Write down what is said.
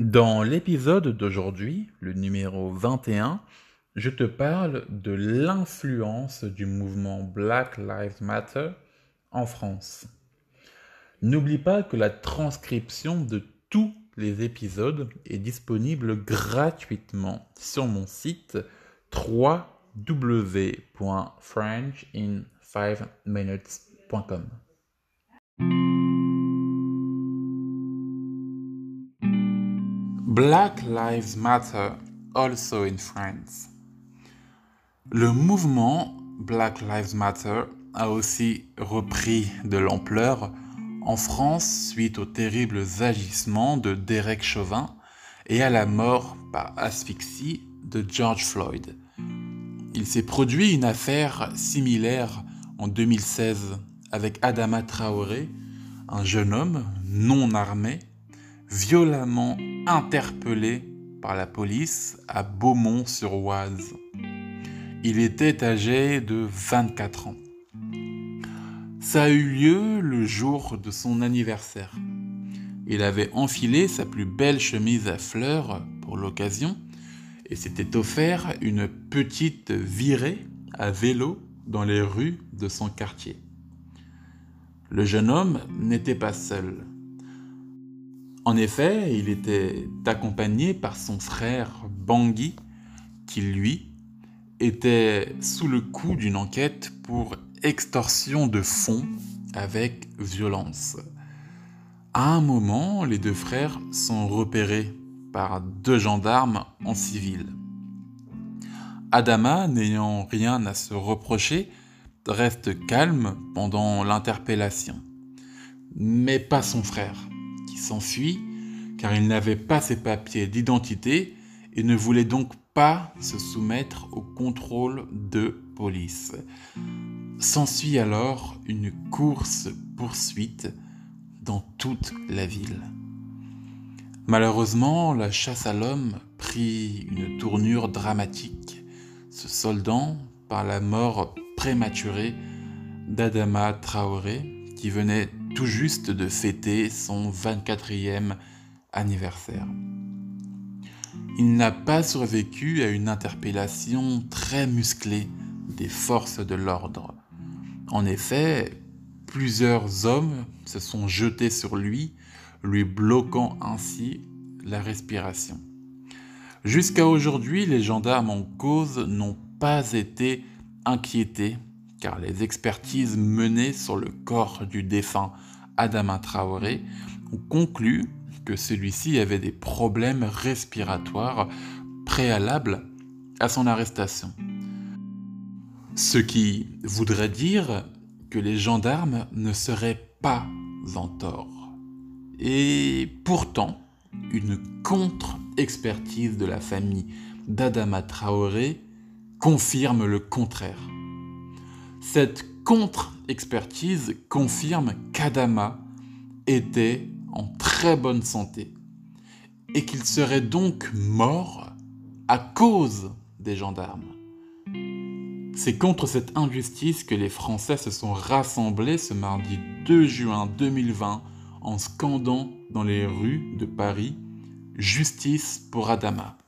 Dans l'épisode d'aujourd'hui, le numéro 21, je te parle de l'influence du mouvement Black Lives Matter en France. N'oublie pas que la transcription de tous les épisodes est disponible gratuitement sur mon site www.frenchin5minutes.com. Black Lives Matter also in France. Le mouvement Black Lives Matter a aussi repris de l'ampleur en France suite aux terribles agissements de Derek Chauvin et à la mort par asphyxie de George Floyd. Il s'est produit une affaire similaire en 2016 avec Adama Traoré, un jeune homme non armé, violemment interpellé par la police à Beaumont-sur-Oise. Il était âgé de 24 ans. Ça a eu lieu le jour de son anniversaire. Il avait enfilé sa plus belle chemise à fleurs pour l'occasion et s'était offert une petite virée à vélo dans les rues de son quartier. Le jeune homme n'était pas seul. En effet, il était accompagné par son frère Bangui, qui lui était sous le coup d'une enquête pour extorsion de fonds avec violence. À un moment, les deux frères sont repérés par deux gendarmes en civil. Adama, n'ayant rien à se reprocher, reste calme pendant l'interpellation. Mais pas son frère s'enfuit car il n'avait pas ses papiers d'identité et ne voulait donc pas se soumettre au contrôle de police. S'ensuit alors une course-poursuite dans toute la ville. Malheureusement, la chasse à l'homme prit une tournure dramatique, se soldant par la mort prématurée d'Adama Traoré, qui venait tout juste de fêter son 24e anniversaire. Il n'a pas survécu à une interpellation très musclée des forces de l'ordre. En effet, plusieurs hommes se sont jetés sur lui, lui bloquant ainsi la respiration. Jusqu'à aujourd'hui, les gendarmes en cause n'ont pas été inquiétés car les expertises menées sur le corps du défunt Adama Traoré ont conclu que celui-ci avait des problèmes respiratoires préalables à son arrestation. Ce qui voudrait dire que les gendarmes ne seraient pas en tort. Et pourtant, une contre-expertise de la famille d'Adama Traoré confirme le contraire. Cette contre-expertise confirme qu'Adama était en très bonne santé et qu'il serait donc mort à cause des gendarmes. C'est contre cette injustice que les Français se sont rassemblés ce mardi 2 juin 2020 en scandant dans les rues de Paris Justice pour Adama.